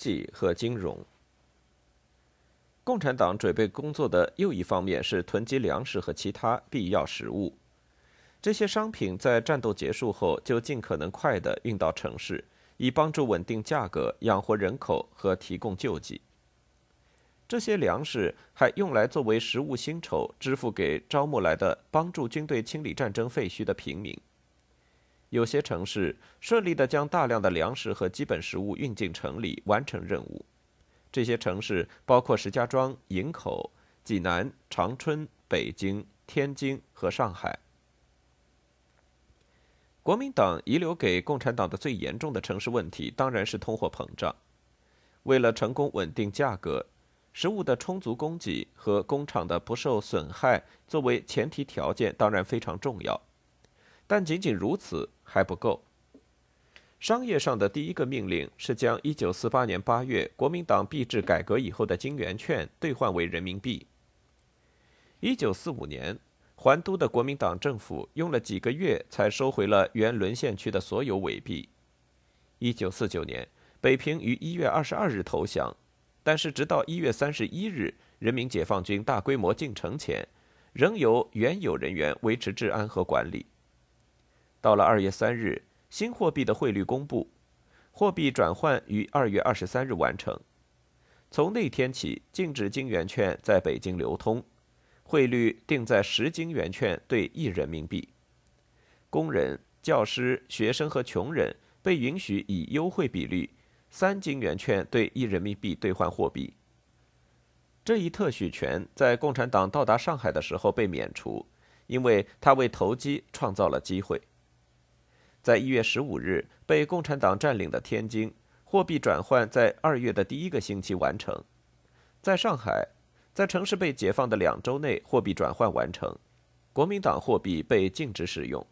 济和金融。共产党准备工作的又一方面是囤积粮食和其他必要食物，这些商品在战斗结束后就尽可能快地运到城市，以帮助稳定价格、养活人口和提供救济。这些粮食还用来作为食物薪酬，支付给招募来的帮助军队清理战争废墟的平民。有些城市顺利地将大量的粮食和基本食物运进城里，完成任务。这些城市包括石家庄、营口、济南、长春、北京、天津和上海。国民党遗留给共产党的最严重的城市问题，当然是通货膨胀。为了成功稳定价格，食物的充足供给和工厂的不受损害作为前提条件，当然非常重要。但仅仅如此还不够。商业上的第一个命令是将1948年8月国民党币制改革以后的金圆券兑换为人民币。1945年，还都的国民党政府用了几个月才收回了原沦陷区的所有伪币。1949年，北平于1月22日投降，但是直到1月31日，人民解放军大规模进城前，仍由原有人员维持治安和管理。到了二月三日，新货币的汇率公布，货币转换于二月二十三日完成。从那天起，禁止金圆券在北京流通，汇率定在十金圆券兑一人民币。工人、教师、学生和穷人被允许以优惠比率三金圆券兑一人民币兑换货币。这一特许权在共产党到达上海的时候被免除，因为他为投机创造了机会。在一月十五日被共产党占领的天津，货币转换在二月的第一个星期完成。在上海，在城市被解放的两周内，货币转换完成，国民党货币被禁止使用。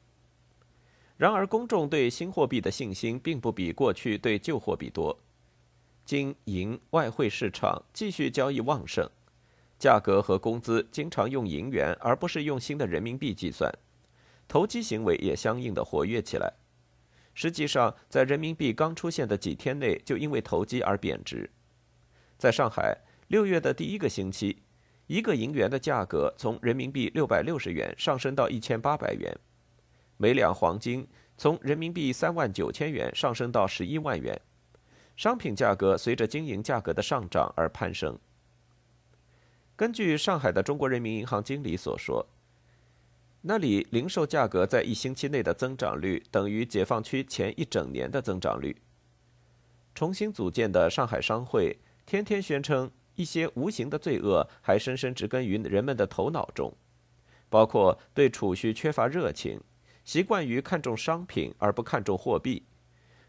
然而，公众对新货币的信心并不比过去对旧货币多。金银外汇市场继续交易旺盛，价格和工资经常用银元而不是用新的人民币计算。投机行为也相应的活跃起来。实际上，在人民币刚出现的几天内，就因为投机而贬值。在上海，六月的第一个星期，一个银元的价格从人民币六百六十元上升到一千八百元，每两黄金从人民币三万九千元上升到十一万元。商品价格随着金银价格的上涨而攀升。根据上海的中国人民银行经理所说。那里零售价格在一星期内的增长率等于解放区前一整年的增长率。重新组建的上海商会天天宣称，一些无形的罪恶还深深植根于人们的头脑中，包括对储蓄缺乏热情，习惯于看重商品而不看重货币，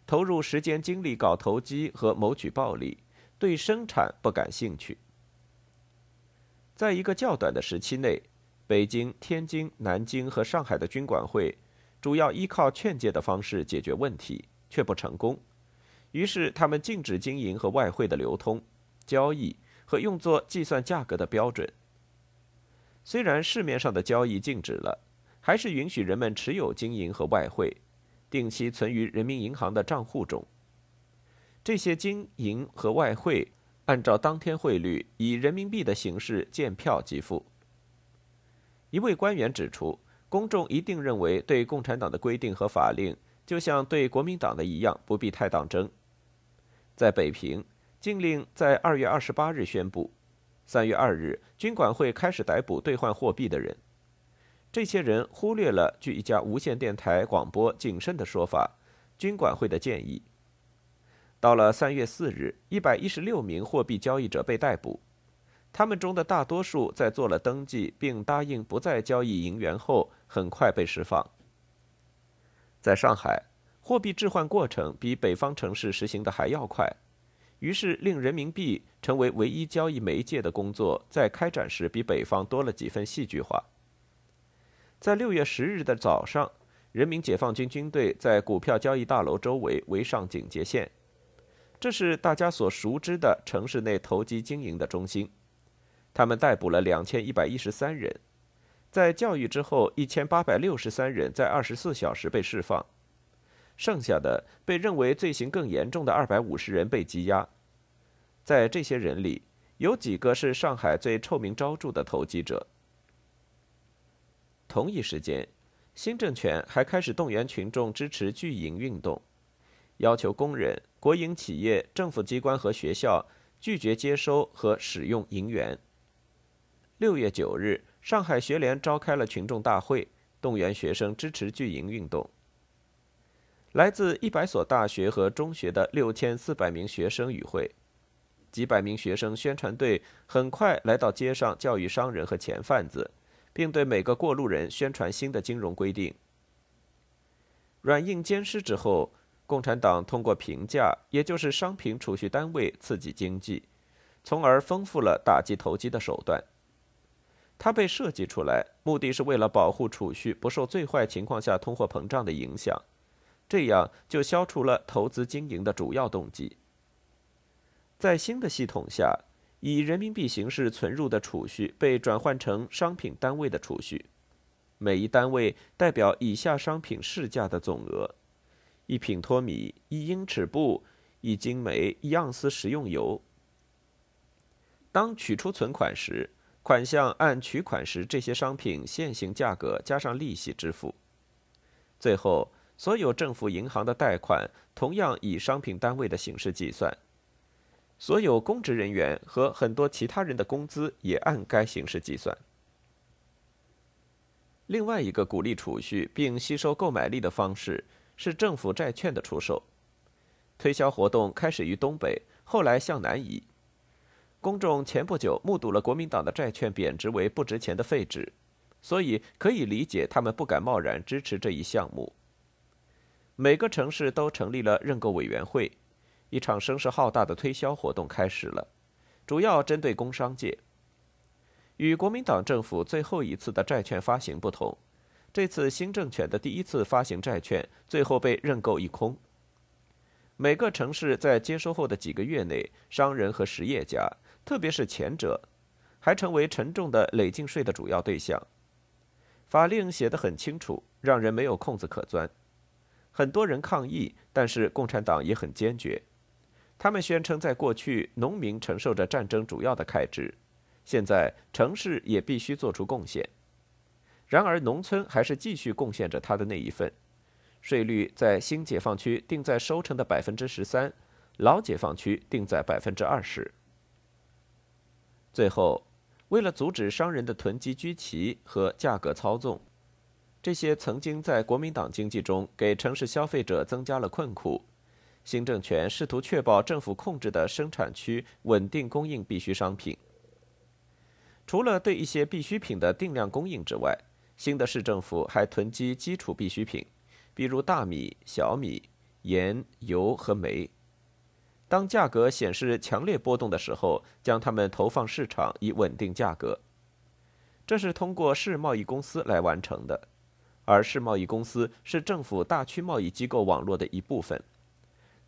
投入时间精力搞投机和谋取暴利，对生产不感兴趣。在一个较短的时期内。北京、天津、南京和上海的军管会，主要依靠劝诫的方式解决问题，却不成功。于是，他们禁止经营和外汇的流通、交易和用作计算价格的标准。虽然市面上的交易禁止了，还是允许人们持有金银和外汇，定期存于人民银行的账户中。这些金银和外汇按照当天汇率，以人民币的形式见票即付。一位官员指出，公众一定认为对共产党的规定和法令就像对国民党的一样，不必太当真。在北平，禁令在二月二十八日宣布，三月二日，军管会开始逮捕兑换货币的人。这些人忽略了据一家无线电台广播谨慎的说法，军管会的建议。到了三月四日，一百一十六名货币交易者被逮捕，他们中的大多数在做了登记并答应不再交易银元后，很快被释放。在上海，货币置换过程比北方城市实行的还要快，于是令人民币成为唯一交易媒介的工作，在开展时比北方多了几分戏剧化。在六月十日的早上，人民解放军军队在股票交易大楼周围围上警戒线。这是大家所熟知的城市内投机经营的中心。他们逮捕了两千一百一十三人，在教育之后，一千八百六十三人在二十四小时被释放，剩下的被认为罪行更严重的二百五十人被羁押。在这些人里，有几个是上海最臭名昭著的投机者。同一时间，新政权还开始动员群众支持拒营运动，要求工人。国营企业、政府机关和学校拒绝接收和使用银元。六月九日，上海学联召开了群众大会，动员学生支持拒营运动。来自一百所大学和中学的六千四百名学生与会，几百名学生宣传队很快来到街上教育商人和钱贩子，并对每个过路人宣传新的金融规定。软硬兼施之后。共产党通过平价，也就是商品储蓄单位刺激经济，从而丰富了打击投机的手段。它被设计出来，目的是为了保护储蓄不受最坏情况下通货膨胀的影响，这样就消除了投资经营的主要动机。在新的系统下，以人民币形式存入的储蓄被转换成商品单位的储蓄，每一单位代表以下商品市价的总额。一品脱米，一英尺布，一斤煤，一盎司食用油。当取出存款时，款项按取款时这些商品现行价格加上利息支付。最后，所有政府银行的贷款同样以商品单位的形式计算，所有公职人员和很多其他人的工资也按该形式计算。另外一个鼓励储蓄并吸收购买力的方式。是政府债券的出售，推销活动开始于东北，后来向南移。公众前不久目睹了国民党的债券贬值为不值钱的废纸，所以可以理解他们不敢贸然支持这一项目。每个城市都成立了认购委员会，一场声势浩大的推销活动开始了，主要针对工商界。与国民党政府最后一次的债券发行不同。这次新政权的第一次发行债券，最后被认购一空。每个城市在接收后的几个月内，商人和实业家，特别是前者，还成为沉重的累进税的主要对象。法令写得很清楚，让人没有空子可钻。很多人抗议，但是共产党也很坚决。他们宣称，在过去，农民承受着战争主要的开支，现在城市也必须做出贡献。然而，农村还是继续贡献着他的那一份。税率在新解放区定在收成的百分之十三，老解放区定在百分之二十。最后，为了阻止商人的囤积居奇和价格操纵，这些曾经在国民党经济中给城市消费者增加了困苦，新政权试图确保政府控制的生产区稳定供应必需商品。除了对一些必需品的定量供应之外，新的市政府还囤积基础必需品，比如大米、小米、盐、油和煤。当价格显示强烈波动的时候，将它们投放市场以稳定价格。这是通过市贸易公司来完成的，而市贸易公司是政府大区贸易机构网络的一部分。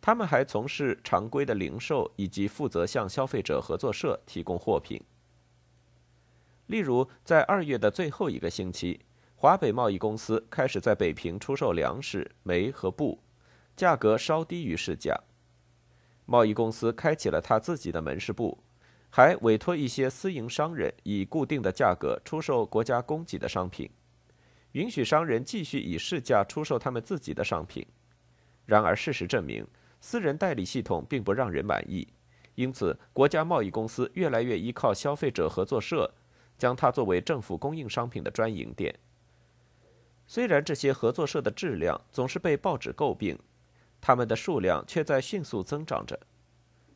他们还从事常规的零售，以及负责向消费者合作社提供货品。例如，在二月的最后一个星期，华北贸易公司开始在北平出售粮食、煤和布，价格稍低于市价。贸易公司开启了他自己的门市部，还委托一些私营商人以固定的价格出售国家供给的商品，允许商人继续以市价出售他们自己的商品。然而，事实证明，私人代理系统并不让人满意，因此，国家贸易公司越来越依靠消费者合作社。将它作为政府供应商品的专营店。虽然这些合作社的质量总是被报纸诟病，他们的数量却在迅速增长着。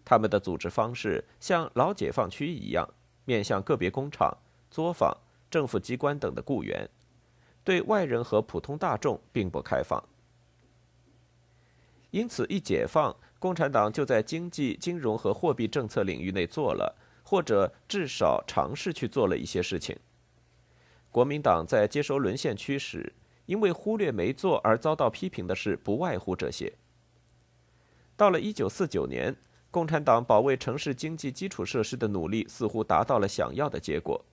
他们的组织方式像老解放区一样，面向个别工厂、作坊、政府机关等的雇员，对外人和普通大众并不开放。因此，一解放，共产党就在经济、金融和货币政策领域内做了，或者至少尝试去做了一些事情。国民党在接收沦陷区时，因为忽略没做而遭到批评的事，不外乎这些。到了1949年，共产党保卫城市经济基础设施的努力似乎达到了想要的结果。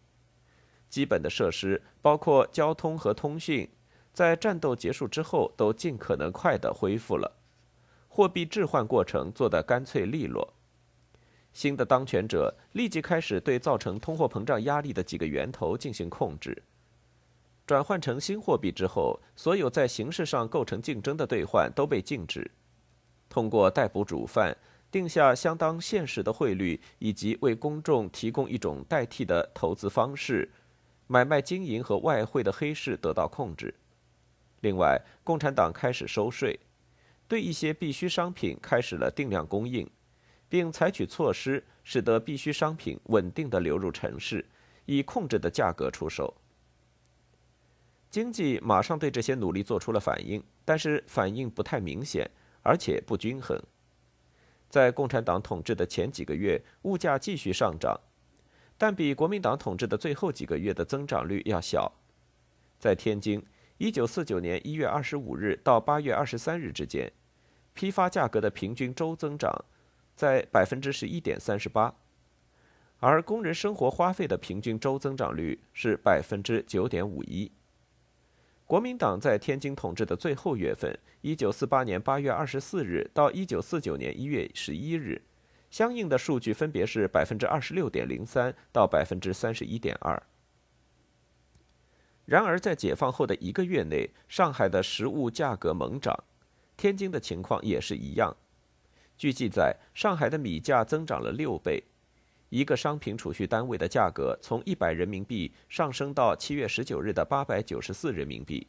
基本的设施，包括交通和通讯，在战斗结束之后都尽可能快地恢复了。货币置换过程做得干脆利落。新的当权者立即开始对造成通货膨胀压力的几个源头进行控制。转换成新货币之后，所有在形式上构成竞争的兑换都被禁止。通过逮捕主犯，定下相当现实的汇率，以及为公众提供一种代替的投资方式，买卖金银和外汇的黑市得到控制。另外，共产党开始收税。对一些必需商品开始了定量供应，并采取措施，使得必需商品稳定的流入城市，以控制的价格出售。经济马上对这些努力做出了反应，但是反应不太明显，而且不均衡。在共产党统治的前几个月，物价继续上涨，但比国民党统治的最后几个月的增长率要小。在天津，一九四九年一月二十五日到八月二十三日之间。批发价格的平均周增长在百分之十一点三十八，而工人生活花费的平均周增长率是百分之九点五一。国民党在天津统治的最后月份，一九四八年八月二十四日到一九四九年一月十一日，相应的数据分别是百分之二十六点零三到百分之三十一点二。然而，在解放后的一个月内，上海的食物价格猛涨。天津的情况也是一样。据记载，上海的米价增长了六倍，一个商品储蓄单位的价格从一百人民币上升到七月十九日的八百九十四人民币，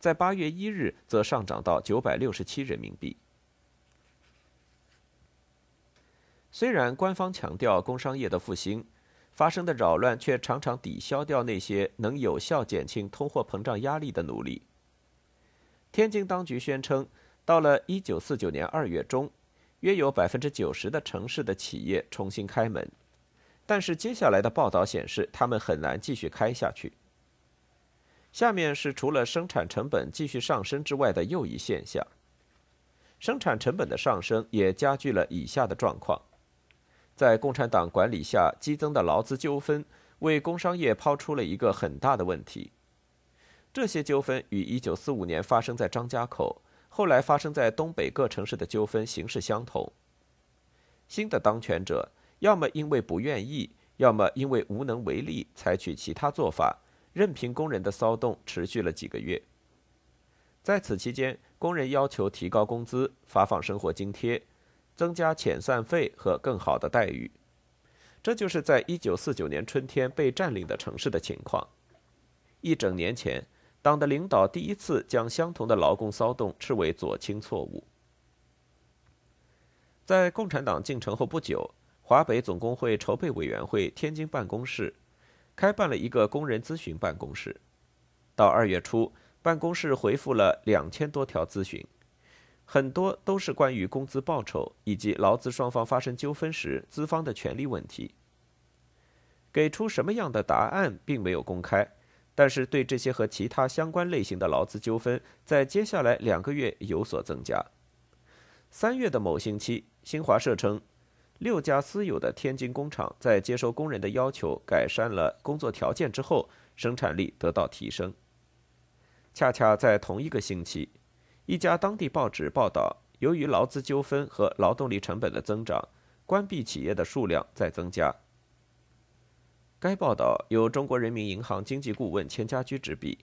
在八月一日则上涨到九百六十七人民币。虽然官方强调工商业的复兴，发生的扰乱却常常抵消掉那些能有效减轻通货膨胀压力的努力。天津当局宣称。到了一九四九年二月中，约有百分之九十的城市的企业重新开门，但是接下来的报道显示，他们很难继续开下去。下面是除了生产成本继续上升之外的又一现象：生产成本的上升也加剧了以下的状况。在共产党管理下，激增的劳资纠纷为工商业抛出了一个很大的问题。这些纠纷与一九四五年发生在张家口。后来发生在东北各城市的纠纷形式相同。新的当权者要么因为不愿意，要么因为无能为力，采取其他做法，任凭工人的骚动持续了几个月。在此期间，工人要求提高工资、发放生活津贴、增加遣散费和更好的待遇。这就是在一九四九年春天被占领的城市的情况。一整年前。党的领导第一次将相同的劳工骚动视为左倾错误。在共产党进城后不久，华北总工会筹备委员会天津办公室开办了一个工人咨询办公室。到二月初，办公室回复了两千多条咨询，很多都是关于工资报酬以及劳资双方发生纠纷时资方的权利问题。给出什么样的答案，并没有公开。但是，对这些和其他相关类型的劳资纠纷，在接下来两个月有所增加。三月的某星期，新华社称，六家私有的天津工厂在接受工人的要求，改善了工作条件之后，生产力得到提升。恰恰在同一个星期，一家当地报纸报道，由于劳资纠纷和劳动力成本的增长，关闭企业的数量在增加。该报道由中国人民银行经济顾问钱家驹执笔。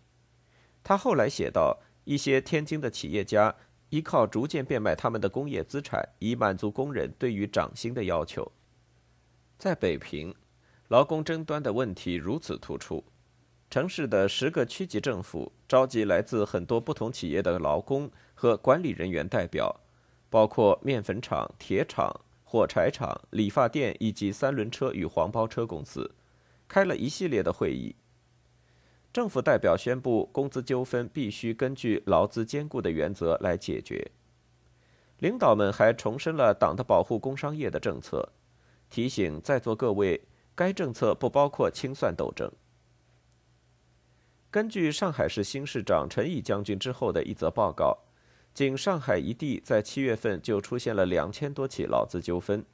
他后来写道：“一些天津的企业家依靠逐渐变卖他们的工业资产，以满足工人对于涨薪的要求。”在北平，劳工争端的问题如此突出，城市的十个区级政府召集来自很多不同企业的劳工和管理人员代表，包括面粉厂、铁厂、火柴厂、理发店以及三轮车与黄包车公司，开了一系列的会议。政府代表宣布，工资纠纷必须根据劳资兼顾的原则来解决。领导们还重申了党的保护工商业的政策，提醒在座各位，该政策不包括清算斗争。根据上海市新市长陈毅将军之后的一则报告，仅上海一地在七月份就出现了两千多起劳资纠纷，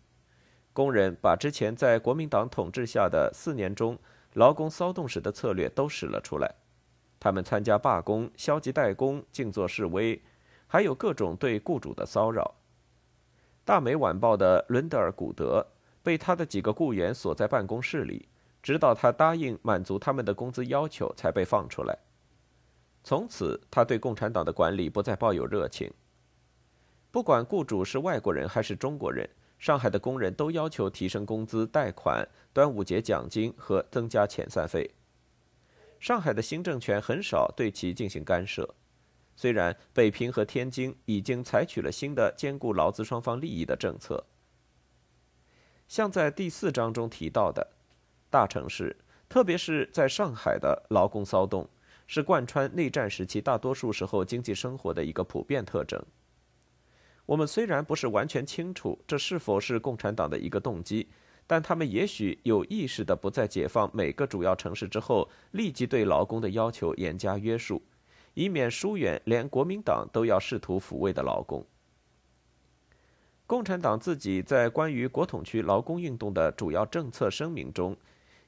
工人把之前在国民党统治下的四年中。劳工骚动时的策略都使了出来，他们参加罢工、消极怠工、静坐示威，还有各种对雇主的骚扰。大美晚报的伦德尔·古德被他的几个雇员锁在办公室里，直到他答应满足他们的工资要求才被放出来。从此，他对共产党的管理不再抱有热情。不管雇主是外国人还是中国人。上海的工人都要求提升工资、贷款、端午节奖金和增加遣散费。上海的新政权很少对其进行干涉，虽然北平和天津已经采取了新的兼顾劳资双方利益的政策。像在第四章中提到的，大城市，特别是在上海的劳工骚动，是贯穿内战时期大多数时候经济生活的一个普遍特征。我们虽然不是完全清楚这是否是共产党的一个动机，但他们也许有意识的不在解放每个主要城市之后，立即对劳工的要求严加约束，以免疏远连国民党都要试图抚慰的劳工。共产党自己在关于国统区劳工运动的主要政策声明中，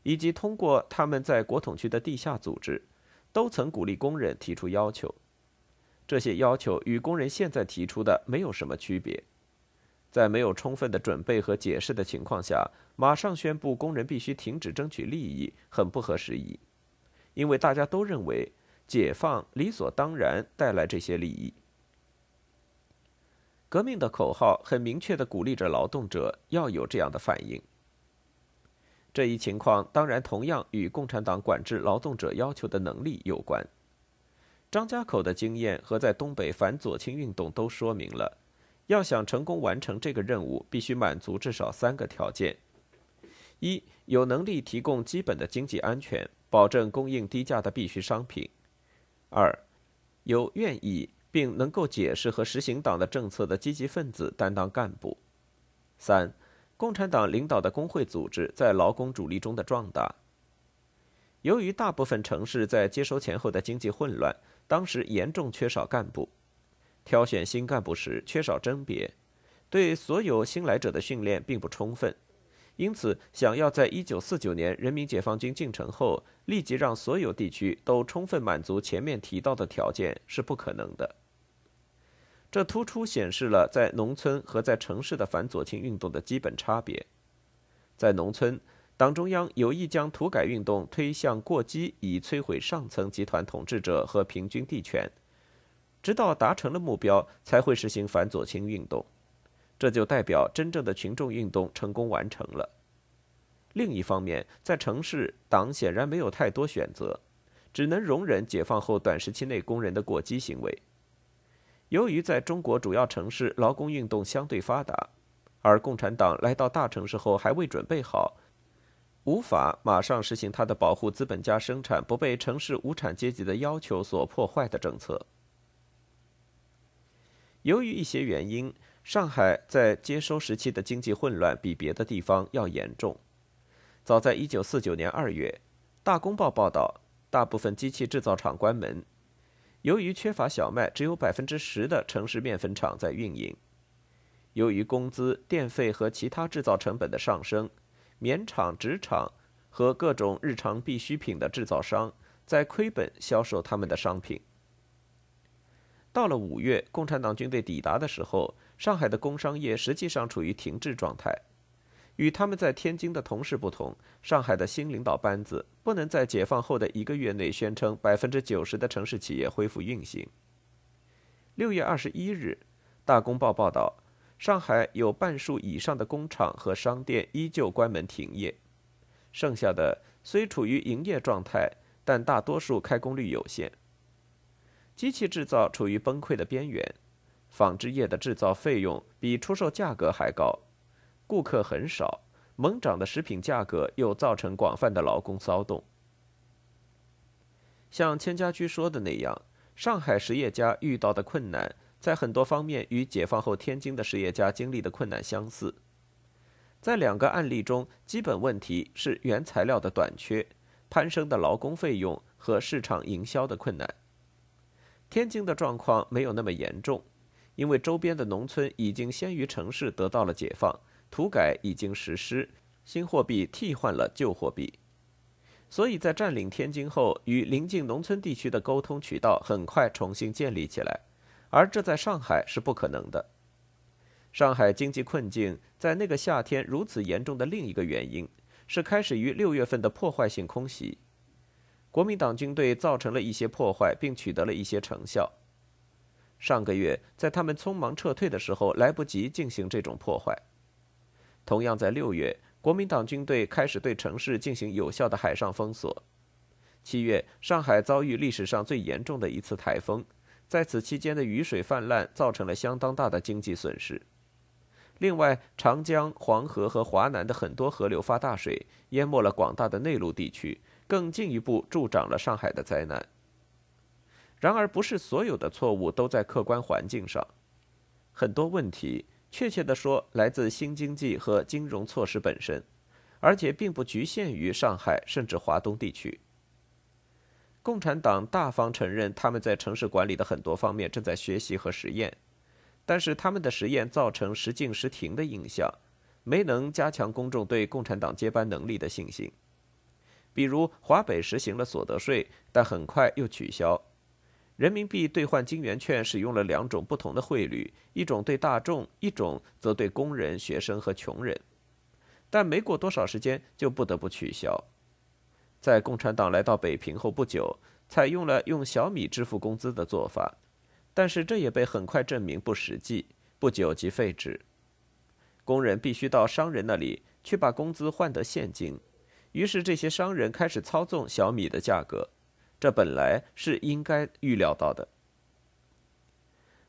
以及通过他们在国统区的地下组织，都曾鼓励工人提出要求。这些要求与工人现在提出的没有什么区别，在没有充分的准备和解释的情况下，马上宣布工人必须停止争取利益，很不合时宜，因为大家都认为解放理所当然带来这些利益。革命的口号很明确的鼓励着劳动者要有这样的反应。这一情况当然同样与共产党管制劳动者要求的能力有关。张家口的经验和在东北反左倾运动都说明了，要想成功完成这个任务，必须满足至少三个条件：一、有能力提供基本的经济安全，保证供应低价的必需商品；二、有愿意并能够解释和实行党的政策的积极分子担当干部；三、共产党领导的工会组织在劳工主力中的壮大。由于大部分城市在接收前后的经济混乱。当时严重缺少干部，挑选新干部时缺少甄别，对所有新来者的训练并不充分，因此想要在一九四九年人民解放军进城后立即让所有地区都充分满足前面提到的条件是不可能的。这突出显示了在农村和在城市的反左倾运动的基本差别，在农村。党中央有意将土改运动推向过激，以摧毁上层集团统治者和平均地权，直到达成了目标，才会实行反左倾运动。这就代表真正的群众运动成功完成了。另一方面，在城市，党显然没有太多选择，只能容忍解放后短时期内工人的过激行为。由于在中国主要城市劳工运动相对发达，而共产党来到大城市后还未准备好。无法马上实行他的保护资本家生产不被城市无产阶级的要求所破坏的政策。由于一些原因，上海在接收时期的经济混乱比别的地方要严重。早在1949年2月，《大公报》报道，大部分机器制造厂关门，由于缺乏小麦，只有百分之十的城市面粉厂在运营。由于工资、电费和其他制造成本的上升。棉厂、纸厂和各种日常必需品的制造商在亏本销售他们的商品。到了五月，共产党军队抵达的时候，上海的工商业实际上处于停滞状态。与他们在天津的同事不同，上海的新领导班子不能在解放后的一个月内宣称百分之九十的城市企业恢复运行。六月二十一日，《大公报》报道。上海有半数以上的工厂和商店依旧关门停业，剩下的虽处于营业状态，但大多数开工率有限。机器制造处于崩溃的边缘，纺织业的制造费用比出售价格还高，顾客很少，猛涨的食品价格又造成广泛的劳工骚动。像千家驹说的那样，上海实业家遇到的困难，在很多方面与解放后天津的实业家经历的困难相似。在两个案例中，基本问题是原材料的短缺、攀升的劳工费用和市场营销的困难。天津的状况没有那么严重，因为周边的农村已经先于城市得到了解放，土改已经实施，新货币替换了旧货币。所以在占领天津后，与邻近农村地区的沟通渠道很快重新建立起来，而这在上海是不可能的。上海经济困境在那个夏天如此严重的另一个原因，是开始于六月份的破坏性空袭。国民党军队造成了一些破坏，并取得了一些成效。上个月，在他们匆忙撤退的时候，来不及进行这种破坏。同样在六月。国民党军队开始对城市进行有效的海上封锁。七月，上海遭遇历史上最严重的一次台风，在此期间的雨水泛滥造成了相当大的经济损失。另外，长江、黄河和华南的很多河流发大水，淹没了广大的内陆地区，更进一步助长了上海的灾难。然而，不是所有的错误都在客观环境上，很多问题。确切地说，来自新经济和金融措施本身，而且并不局限于上海，甚至华东地区。共产党大方承认他们在城市管理的很多方面正在学习和实验，但是他们的实验造成时进时停的印象，没能加强公众对共产党接班能力的信心。比如，华北实行了所得税，但很快又取消。人民币兑换金圆券使用了两种不同的汇率，一种对大众，一种则对工人、学生和穷人。但没过多少时间就不得不取消。在共产党来到北平后不久，采用了用小米支付工资的做法，但是这也被很快证明不实际，不久即废止。工人必须到商人那里去把工资换得现金，于是这些商人开始操纵小米的价格。这本来是应该预料到的。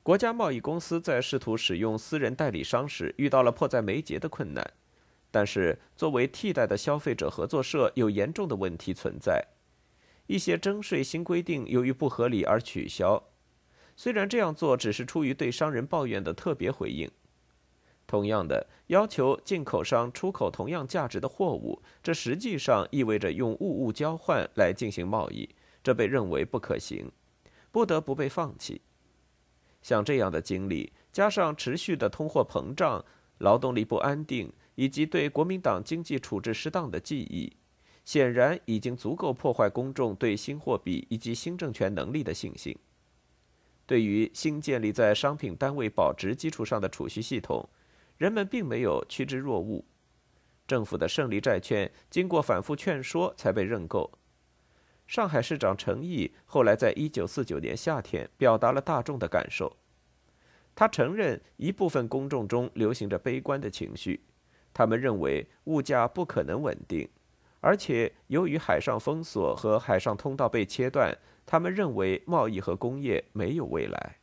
国家贸易公司在试图使用私人代理商时，遇到了迫在眉睫的困难。但是，作为替代的消费者合作社，有严重的问题存在。一些征税新规定由于不合理而取消。虽然这样做只是出于对商人抱怨的特别回应。同样的，要求进口商出口同样价值的货物，这实际上意味着用物物交换来进行贸易。这被认为不可行，不得不被放弃。像这样的经历，加上持续的通货膨胀、劳动力不安定，以及对国民党经济处置失当的记忆，显然已经足够破坏公众对新货币以及新政权能力的信心。对于新建立在商品单位保值基础上的储蓄系统，人们并没有趋之若鹜。政府的胜利债券经过反复劝说才被认购。上海市长陈毅后来在一九四九年夏天表达了大众的感受，他承认一部分公众中流行着悲观的情绪，他们认为物价不可能稳定，而且由于海上封锁和海上通道被切断，他们认为贸易和工业没有未来。